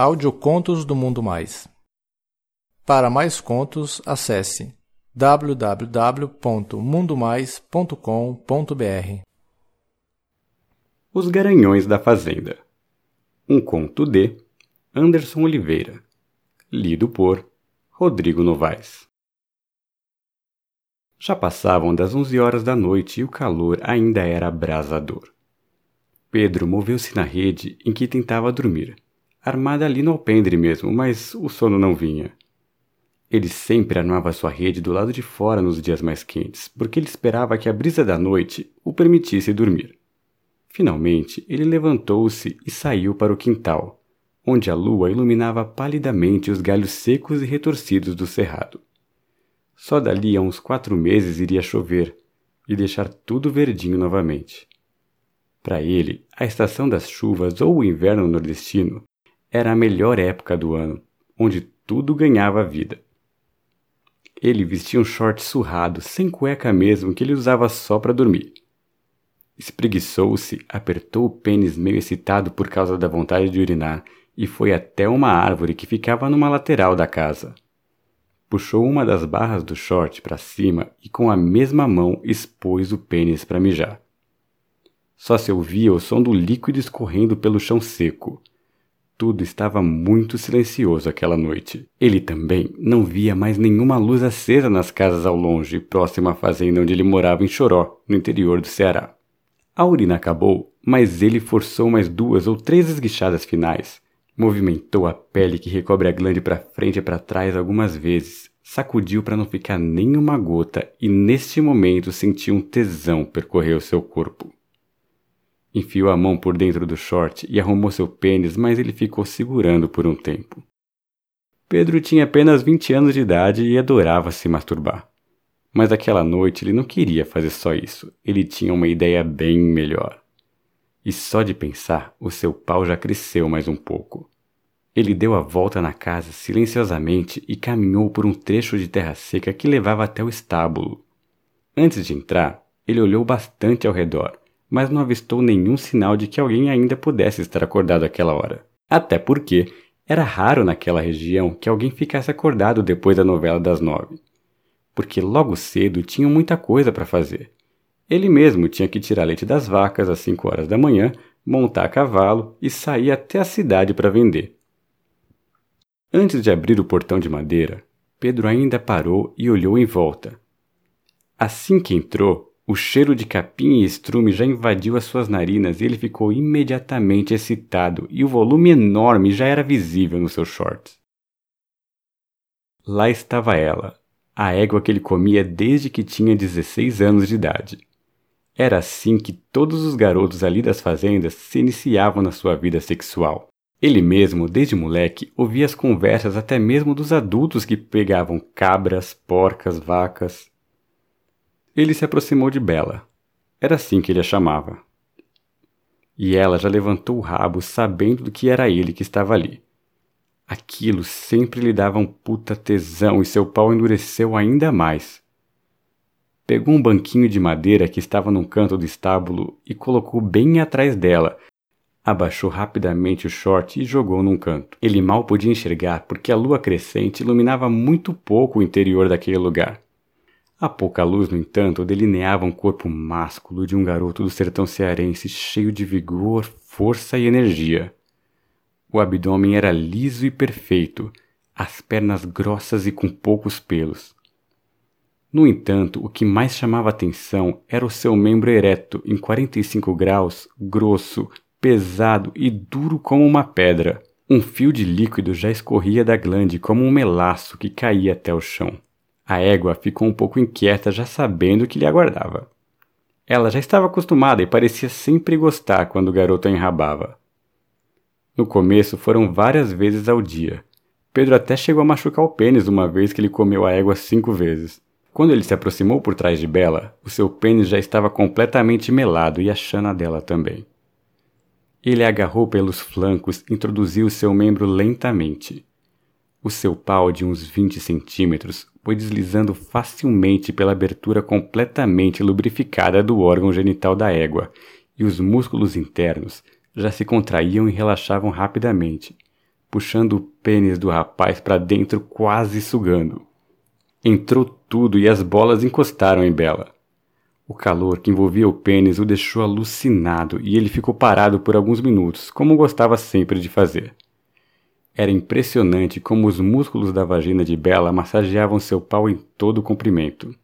Audiocontos do Mundo Mais. Para mais contos, acesse www.mundomais.com.br. Os Garanhões da Fazenda. Um conto de Anderson Oliveira. Lido por Rodrigo Novaes. Já passavam das onze horas da noite e o calor ainda era abrasador. Pedro moveu-se na rede em que tentava dormir armada ali no alpendre mesmo, mas o sono não vinha. Ele sempre armava sua rede do lado de fora nos dias mais quentes, porque ele esperava que a brisa da noite o permitisse dormir. Finalmente, ele levantou-se e saiu para o quintal, onde a lua iluminava palidamente os galhos secos e retorcidos do cerrado. Só dali a uns quatro meses iria chover e deixar tudo verdinho novamente. Para ele, a estação das chuvas ou o inverno nordestino era a melhor época do ano, onde tudo ganhava vida. Ele vestia um short surrado, sem cueca mesmo, que ele usava só para dormir. Espreguiçou-se, apertou o pênis meio excitado por causa da vontade de urinar e foi até uma árvore que ficava numa lateral da casa. Puxou uma das barras do short para cima e com a mesma mão expôs o pênis para mijar. Só se ouvia o som do líquido escorrendo pelo chão seco. Tudo estava muito silencioso aquela noite. Ele também não via mais nenhuma luz acesa nas casas ao longe, próximo à fazenda onde ele morava em Choró, no interior do Ceará. A urina acabou, mas ele forçou mais duas ou três esguichadas finais. Movimentou a pele que recobre a glande para frente e para trás algumas vezes, sacudiu para não ficar nenhuma gota e neste momento sentiu um tesão percorrer o seu corpo. Enfiou a mão por dentro do short e arrumou seu pênis, mas ele ficou segurando por um tempo. Pedro tinha apenas 20 anos de idade e adorava se masturbar. Mas aquela noite ele não queria fazer só isso, ele tinha uma ideia bem melhor. E só de pensar, o seu pau já cresceu mais um pouco. Ele deu a volta na casa silenciosamente e caminhou por um trecho de terra seca que levava até o estábulo. Antes de entrar, ele olhou bastante ao redor mas não avistou nenhum sinal de que alguém ainda pudesse estar acordado àquela hora. Até porque era raro naquela região que alguém ficasse acordado depois da novela das nove. Porque logo cedo tinham muita coisa para fazer. Ele mesmo tinha que tirar leite das vacas às cinco horas da manhã, montar a cavalo e sair até a cidade para vender. Antes de abrir o portão de madeira, Pedro ainda parou e olhou em volta. Assim que entrou, o cheiro de capim e estrume já invadiu as suas narinas e ele ficou imediatamente excitado, e o volume enorme já era visível nos seus shorts. Lá estava ela, a égua que ele comia desde que tinha 16 anos de idade. Era assim que todos os garotos ali das fazendas se iniciavam na sua vida sexual. Ele mesmo, desde moleque, ouvia as conversas até mesmo dos adultos que pegavam cabras, porcas, vacas, ele se aproximou de Bela. Era assim que ele a chamava. E ela já levantou o rabo sabendo do que era ele que estava ali. Aquilo sempre lhe dava um puta tesão e seu pau endureceu ainda mais. Pegou um banquinho de madeira que estava num canto do estábulo e colocou bem atrás dela. Abaixou rapidamente o short e jogou num canto. Ele mal podia enxergar porque a lua crescente iluminava muito pouco o interior daquele lugar. A pouca luz, no entanto, delineava um corpo másculo de um garoto do sertão cearense cheio de vigor, força e energia. O abdômen era liso e perfeito, as pernas grossas e com poucos pelos. No entanto, o que mais chamava atenção era o seu membro ereto em 45 graus, grosso, pesado e duro como uma pedra. Um fio de líquido já escorria da glande como um melaço que caía até o chão. A égua ficou um pouco inquieta, já sabendo o que lhe aguardava. Ela já estava acostumada e parecia sempre gostar quando o garoto a enrabava. No começo foram várias vezes ao dia. Pedro até chegou a machucar o pênis uma vez que ele comeu a égua cinco vezes. Quando ele se aproximou por trás de Bela, o seu pênis já estava completamente melado e a chana dela também. Ele a agarrou pelos flancos e introduziu seu membro lentamente. O seu pau de uns 20 centímetros foi deslizando facilmente pela abertura completamente lubrificada do órgão genital da égua, e os músculos internos já se contraíam e relaxavam rapidamente. puxando o pênis do rapaz para dentro, quase sugando. Entrou tudo e as bolas encostaram em Bela. O calor que envolvia o pênis o deixou alucinado e ele ficou parado por alguns minutos, como gostava sempre de fazer. Era impressionante como os músculos da vagina de Bela massageavam seu pau em todo o comprimento.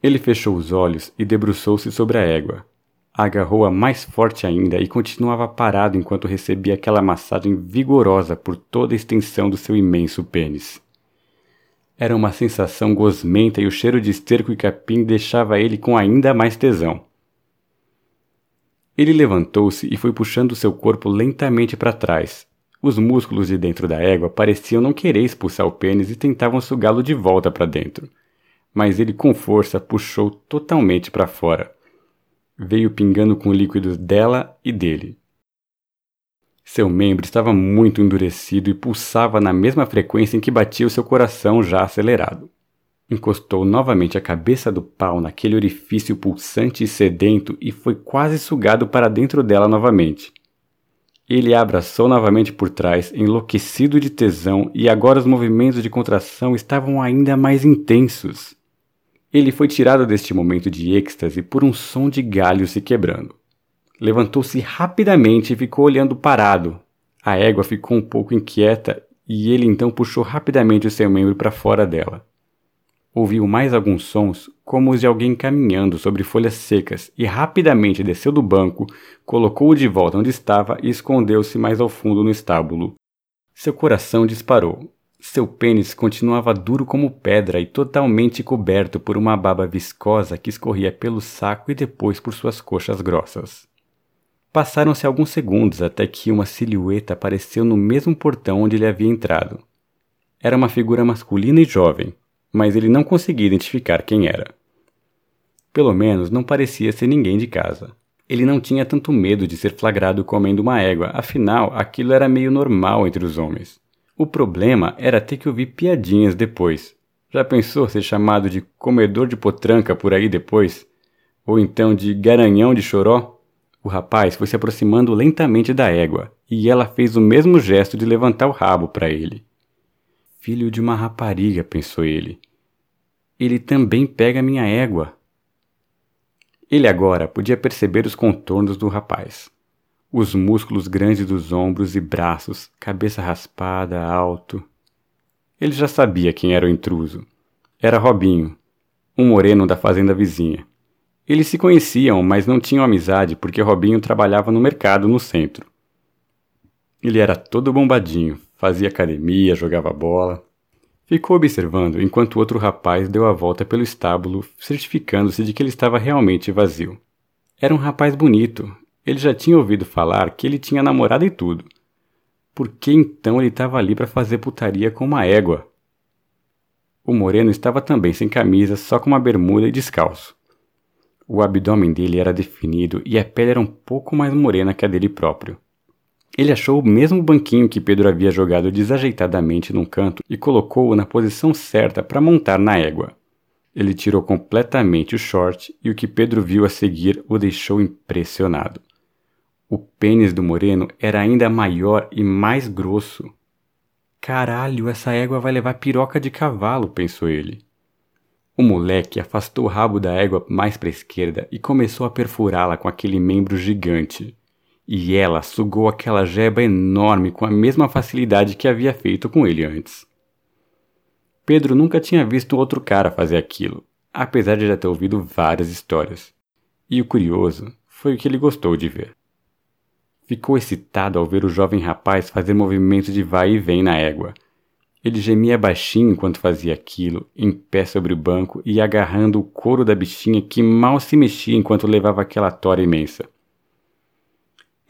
Ele fechou os olhos e debruçou-se sobre a égua. Agarrou-a mais forte ainda e continuava parado enquanto recebia aquela massagem vigorosa por toda a extensão do seu imenso pênis. Era uma sensação gosmenta e o cheiro de esterco e capim deixava ele com ainda mais tesão. Ele levantou-se e foi puxando seu corpo lentamente para trás. Os músculos de dentro da égua pareciam não querer expulsar o pênis e tentavam sugá-lo de volta para dentro. Mas ele com força puxou totalmente para fora. Veio pingando com líquidos dela e dele. Seu membro estava muito endurecido e pulsava na mesma frequência em que batia o seu coração já acelerado. Encostou novamente a cabeça do pau naquele orifício pulsante e sedento e foi quase sugado para dentro dela novamente. Ele a abraçou novamente por trás, enlouquecido de tesão, e agora os movimentos de contração estavam ainda mais intensos. Ele foi tirado deste momento de êxtase por um som de galho se quebrando. Levantou-se rapidamente e ficou olhando parado. A égua ficou um pouco inquieta e ele então puxou rapidamente o seu membro para fora dela. Ouviu mais alguns sons, como os de alguém caminhando sobre folhas secas, e rapidamente desceu do banco, colocou-o de volta onde estava e escondeu-se mais ao fundo no estábulo. Seu coração disparou. Seu pênis continuava duro como pedra e totalmente coberto por uma baba viscosa que escorria pelo saco e depois por suas coxas grossas. Passaram-se alguns segundos até que uma silhueta apareceu no mesmo portão onde ele havia entrado. Era uma figura masculina e jovem, mas ele não conseguia identificar quem era. Pelo menos não parecia ser ninguém de casa. Ele não tinha tanto medo de ser flagrado comendo uma égua, afinal, aquilo era meio normal entre os homens. O problema era ter que ouvir piadinhas depois. Já pensou ser chamado de comedor de potranca por aí depois? Ou então de garanhão de choró? O rapaz foi se aproximando lentamente da égua, e ela fez o mesmo gesto de levantar o rabo para ele. Filho de uma rapariga, pensou ele. Ele também pega minha égua. Ele agora podia perceber os contornos do rapaz. Os músculos grandes dos ombros e braços, cabeça raspada, alto. Ele já sabia quem era o intruso. Era Robinho, um moreno da fazenda vizinha. Eles se conheciam, mas não tinham amizade porque Robinho trabalhava no mercado no centro. Ele era todo bombadinho, fazia academia, jogava bola. Ficou observando enquanto outro rapaz deu a volta pelo estábulo, certificando-se de que ele estava realmente vazio. Era um rapaz bonito. Ele já tinha ouvido falar que ele tinha namorada e tudo. Por que então ele estava ali para fazer putaria com uma égua? O moreno estava também sem camisa, só com uma bermuda e descalço. O abdômen dele era definido e a pele era um pouco mais morena que a dele próprio. Ele achou o mesmo banquinho que Pedro havia jogado desajeitadamente num canto e colocou-o na posição certa para montar na égua. Ele tirou completamente o short e o que Pedro viu a seguir o deixou impressionado. O pênis do moreno era ainda maior e mais grosso. Caralho, essa égua vai levar piroca de cavalo, pensou ele. O moleque afastou o rabo da égua mais para a esquerda e começou a perfurá-la com aquele membro gigante. E ela sugou aquela jeba enorme com a mesma facilidade que havia feito com ele antes. Pedro nunca tinha visto outro cara fazer aquilo, apesar de já ter ouvido várias histórias. E o curioso foi o que ele gostou de ver. Ficou excitado ao ver o jovem rapaz fazer movimentos de vai e vem na égua, ele gemia baixinho enquanto fazia aquilo, em pé sobre o banco e agarrando o couro da bichinha que mal se mexia enquanto levava aquela tora imensa.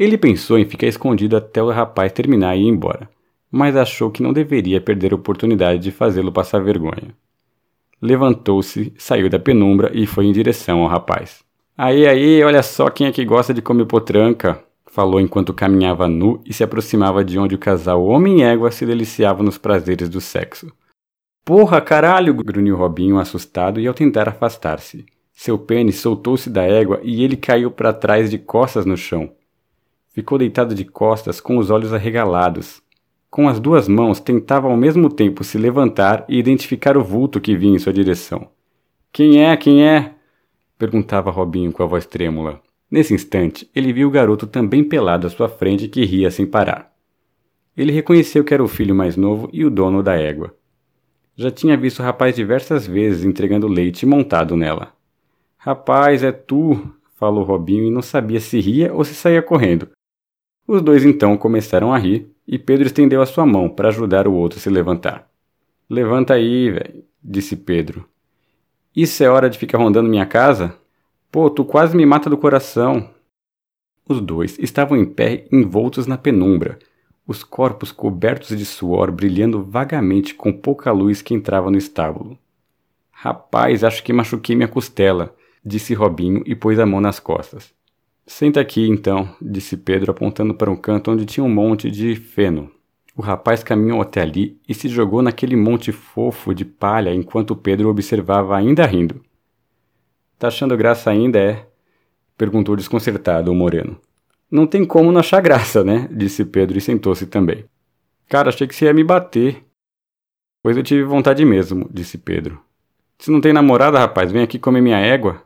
Ele pensou em ficar escondido até o rapaz terminar e ir embora, mas achou que não deveria perder a oportunidade de fazê-lo passar vergonha. Levantou-se, saiu da penumbra e foi em direção ao rapaz. Aí, aí, olha só quem é que gosta de comer potranca, falou enquanto caminhava nu e se aproximava de onde o casal homem-égua se deliciava nos prazeres do sexo. Porra, caralho! grunhiu Robinho, assustado, e ao tentar afastar-se. Seu pênis soltou-se da égua e ele caiu para trás de costas no chão. Ficou deitado de costas com os olhos arregalados. Com as duas mãos tentava ao mesmo tempo se levantar e identificar o vulto que vinha em sua direção. Quem é? Quem é? perguntava Robinho com a voz trêmula. Nesse instante, ele viu o garoto também pelado à sua frente que ria sem parar. Ele reconheceu que era o filho mais novo e o dono da égua. Já tinha visto o rapaz diversas vezes entregando leite montado nela. Rapaz, é tu, falou Robinho e não sabia se ria ou se saía correndo. Os dois então começaram a rir e Pedro estendeu a sua mão para ajudar o outro a se levantar. Levanta aí, velho, disse Pedro. Isso é hora de ficar rondando minha casa? Pô, tu quase me mata do coração. Os dois estavam em pé envoltos na penumbra, os corpos cobertos de suor brilhando vagamente com pouca luz que entrava no estábulo. Rapaz, acho que machuquei minha costela, disse Robinho e pôs a mão nas costas. Senta aqui, então, disse Pedro apontando para um canto onde tinha um monte de feno. O rapaz caminhou até ali e se jogou naquele monte fofo de palha enquanto Pedro observava ainda rindo. Tá achando graça ainda, é? perguntou desconcertado o moreno. Não tem como não achar graça, né? disse Pedro e sentou-se também. Cara, achei que você ia me bater. Pois eu tive vontade mesmo, disse Pedro. Se não tem namorada, rapaz, vem aqui comer minha égua.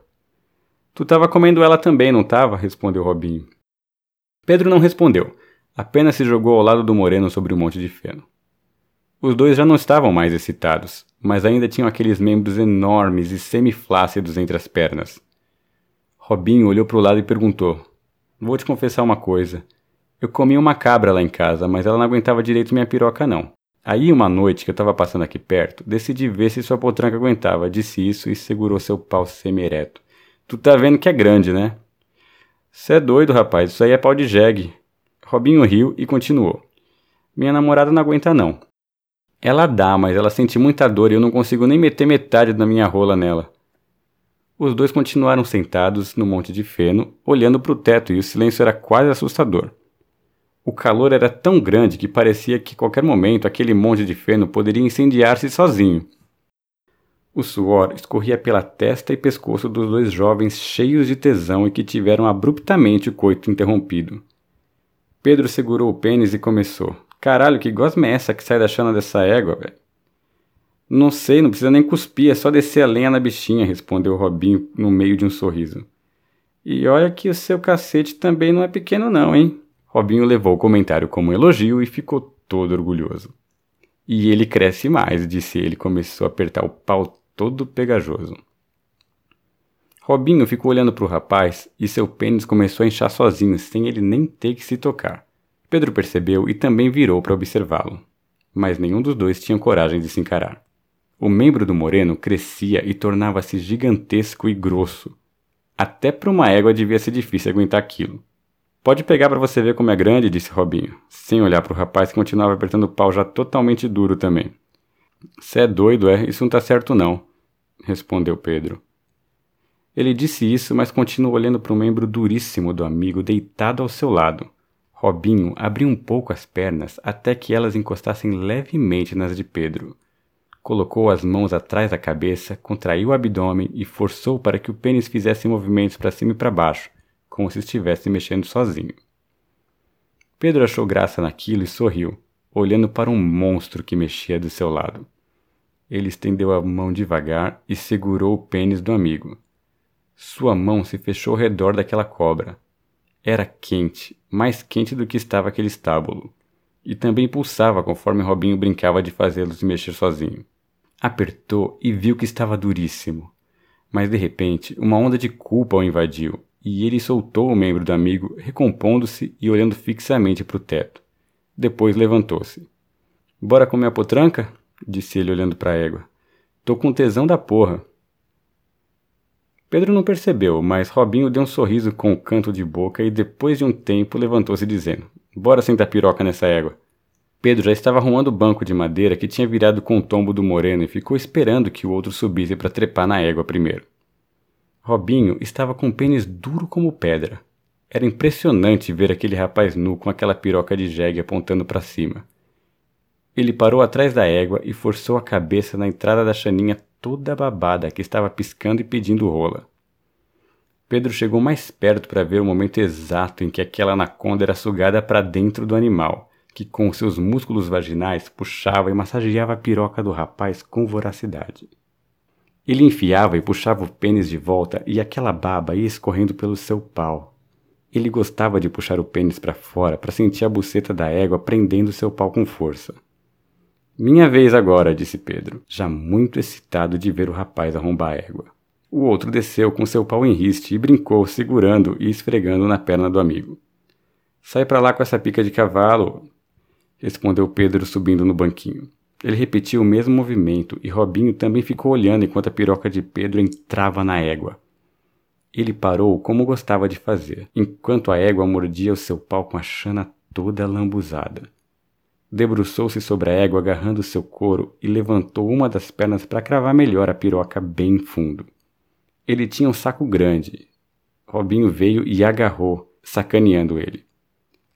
Tu estava comendo ela também, não estava? respondeu Robinho. Pedro não respondeu, apenas se jogou ao lado do moreno sobre o monte de feno. Os dois já não estavam mais excitados, mas ainda tinham aqueles membros enormes e semiflácidos entre as pernas. Robinho olhou para o lado e perguntou: Vou te confessar uma coisa. Eu comi uma cabra lá em casa, mas ela não aguentava direito minha piroca, não. Aí, uma noite que eu estava passando aqui perto, decidi ver se sua potranca aguentava, disse isso e segurou seu pau semi-ereto. Tu tá vendo que é grande, né? Cê é doido, rapaz. Isso aí é pau de jegue. Robinho riu e continuou. Minha namorada não aguenta, não. Ela dá, mas ela sente muita dor e eu não consigo nem meter metade da minha rola nela. Os dois continuaram sentados no monte de feno, olhando para o teto, e o silêncio era quase assustador. O calor era tão grande que parecia que qualquer momento aquele monte de feno poderia incendiar-se sozinho. O suor escorria pela testa e pescoço dos dois jovens cheios de tesão e que tiveram abruptamente o coito interrompido. Pedro segurou o pênis e começou. Caralho, que gosma é essa que sai da chana dessa égua, velho? Não sei, não precisa nem cuspir, é só descer a lenha na bichinha, respondeu Robinho no meio de um sorriso. E olha que o seu cacete também não é pequeno não, hein? Robinho levou o comentário como um elogio e ficou todo orgulhoso. E ele cresce mais, disse ele, começou a apertar o pau todo pegajoso. Robinho ficou olhando para o rapaz e seu pênis começou a inchar sozinho, sem ele nem ter que se tocar. Pedro percebeu e também virou para observá-lo. Mas nenhum dos dois tinha coragem de se encarar. O membro do moreno crescia e tornava-se gigantesco e grosso. Até para uma égua devia ser difícil aguentar aquilo. Pode pegar para você ver como é grande, disse Robinho, sem olhar para o rapaz que continuava apertando o pau já totalmente duro também. Cê é doido, é? Isso não tá certo não respondeu Pedro. Ele disse isso, mas continuou olhando para o membro duríssimo do amigo deitado ao seu lado. Robinho abriu um pouco as pernas até que elas encostassem levemente nas de Pedro. Colocou as mãos atrás da cabeça, contraiu o abdômen e forçou para que o pênis fizesse movimentos para cima e para baixo, como se estivesse mexendo sozinho. Pedro achou graça naquilo e sorriu, olhando para um monstro que mexia do seu lado. Ele estendeu a mão devagar e segurou o pênis do amigo. Sua mão se fechou ao redor daquela cobra. Era quente, mais quente do que estava aquele estábulo, e também pulsava conforme Robinho brincava de fazê-lo se mexer sozinho. Apertou e viu que estava duríssimo. Mas de repente, uma onda de culpa o invadiu, e ele soltou o membro do amigo, recompondo-se e olhando fixamente para o teto. Depois levantou-se. Bora comer a potranca? disse ele olhando para a égua. Tô com tesão da porra. Pedro não percebeu, mas Robinho deu um sorriso com o canto de boca e depois de um tempo levantou-se dizendo: Bora sentar piroca nessa égua. Pedro já estava arrumando o banco de madeira que tinha virado com o tombo do moreno e ficou esperando que o outro subisse para trepar na égua primeiro. Robinho estava com o pênis duro como pedra. Era impressionante ver aquele rapaz nu com aquela piroca de jegue apontando para cima. Ele parou atrás da égua e forçou a cabeça na entrada da chaninha toda babada que estava piscando e pedindo rola. Pedro chegou mais perto para ver o momento exato em que aquela anaconda era sugada para dentro do animal, que com seus músculos vaginais puxava e massageava a piroca do rapaz com voracidade. Ele enfiava e puxava o pênis de volta e aquela baba ia escorrendo pelo seu pau. Ele gostava de puxar o pênis para fora para sentir a buceta da égua prendendo seu pau com força. Minha vez agora, disse Pedro, já muito excitado de ver o rapaz arrombar a égua. O outro desceu com seu pau em riste e brincou, segurando e esfregando na perna do amigo. Sai para lá com essa pica de cavalo, respondeu Pedro subindo no banquinho. Ele repetiu o mesmo movimento e Robinho também ficou olhando enquanto a piroca de Pedro entrava na égua. Ele parou como gostava de fazer, enquanto a égua mordia o seu pau com a chana toda lambuzada. Debruçou-se sobre a égua agarrando seu couro e levantou uma das pernas para cravar melhor a piroca bem fundo. Ele tinha um saco grande. Robinho veio e agarrou, sacaneando ele.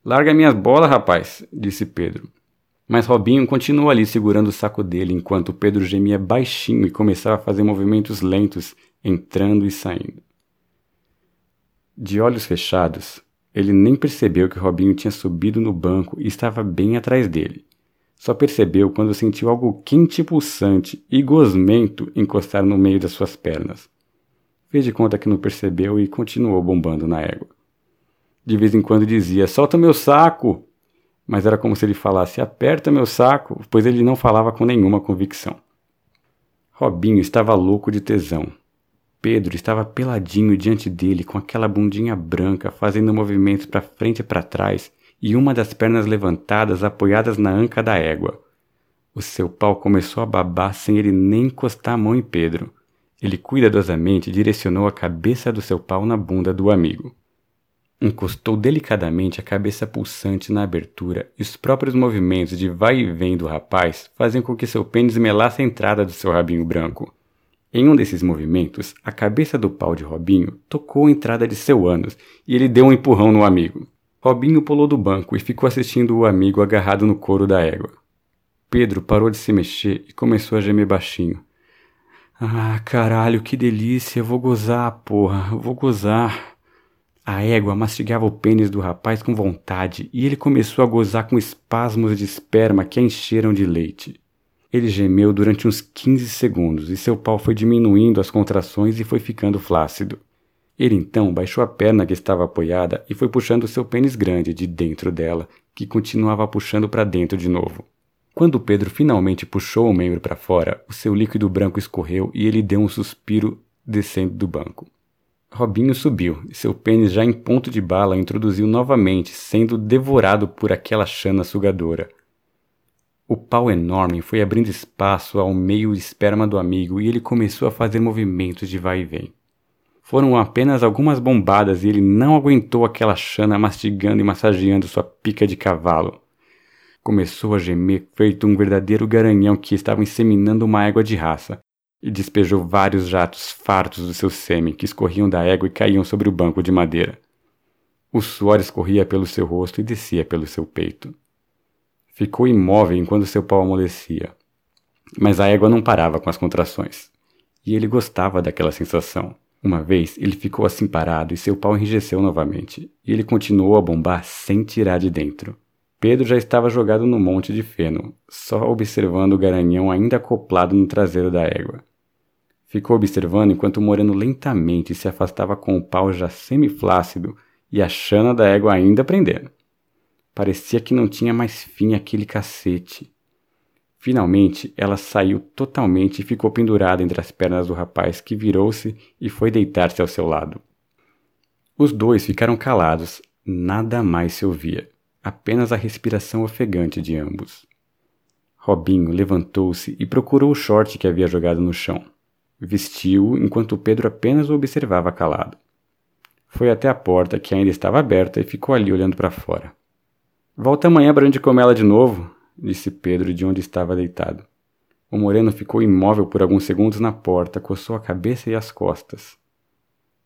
Larga minhas bolas, rapaz, disse Pedro. Mas Robinho continuou ali segurando o saco dele enquanto Pedro gemia baixinho e começava a fazer movimentos lentos, entrando e saindo. De olhos fechados, ele nem percebeu que Robinho tinha subido no banco e estava bem atrás dele. Só percebeu quando sentiu algo quente e pulsante e gosmento encostar no meio das suas pernas. Fez de conta que não percebeu e continuou bombando na égua. De vez em quando dizia: Solta meu saco! mas era como se ele falasse: aperta meu saco, pois ele não falava com nenhuma convicção. Robinho estava louco de tesão. Pedro estava peladinho diante dele, com aquela bundinha branca, fazendo movimentos para frente e para trás, e uma das pernas levantadas apoiadas na anca da égua. O seu pau começou a babar sem ele nem encostar a mão em Pedro. Ele cuidadosamente direcionou a cabeça do seu pau na bunda do amigo. Encostou delicadamente a cabeça pulsante na abertura e os próprios movimentos de vai e vem do rapaz faziam com que seu pênis melasse a entrada do seu rabinho branco. Em um desses movimentos, a cabeça do pau de Robinho tocou a entrada de seu ânus e ele deu um empurrão no amigo. Robinho pulou do banco e ficou assistindo o amigo agarrado no couro da égua. Pedro parou de se mexer e começou a gemer baixinho. Ah, caralho, que delícia, vou gozar, porra, vou gozar. A égua mastigava o pênis do rapaz com vontade e ele começou a gozar com espasmos de esperma que a encheram de leite. Ele gemeu durante uns 15 segundos e seu pau foi diminuindo as contrações e foi ficando flácido. Ele então baixou a perna que estava apoiada e foi puxando seu pênis grande de dentro dela, que continuava puxando para dentro de novo. Quando Pedro finalmente puxou o membro para fora, o seu líquido branco escorreu e ele deu um suspiro descendo do banco. Robinho subiu, e seu pênis já em ponto de bala introduziu novamente, sendo devorado por aquela chana sugadora. O pau enorme foi abrindo espaço ao meio esperma do amigo e ele começou a fazer movimentos de vai e vem. Foram apenas algumas bombadas e ele não aguentou aquela chana mastigando e massageando sua pica de cavalo. Começou a gemer feito um verdadeiro garanhão que estava inseminando uma égua de raça, e despejou vários jatos fartos do seu sêmen que escorriam da égua e caíam sobre o banco de madeira. O suor escorria pelo seu rosto e descia pelo seu peito. Ficou imóvel enquanto seu pau amolecia. Mas a égua não parava com as contrações. E ele gostava daquela sensação. Uma vez ele ficou assim parado e seu pau enrijeceu novamente, e ele continuou a bombar sem tirar de dentro. Pedro já estava jogado no monte de feno, só observando o garanhão ainda acoplado no traseiro da égua. Ficou observando enquanto o moreno lentamente se afastava com o pau já semiflácido e a chana da égua ainda prendendo. Parecia que não tinha mais fim aquele cacete. Finalmente, ela saiu totalmente e ficou pendurada entre as pernas do rapaz, que virou-se e foi deitar-se ao seu lado. Os dois ficaram calados, nada mais se ouvia, apenas a respiração ofegante de ambos. Robinho levantou-se e procurou o short que havia jogado no chão. Vestiu-o enquanto Pedro apenas o observava calado. Foi até a porta, que ainda estava aberta, e ficou ali olhando para fora. Volta amanhã para onde comer ela de novo, disse Pedro de onde estava deitado. O moreno ficou imóvel por alguns segundos na porta, coçou a cabeça e as costas.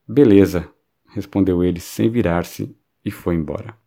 Beleza, respondeu ele sem virar-se e foi embora.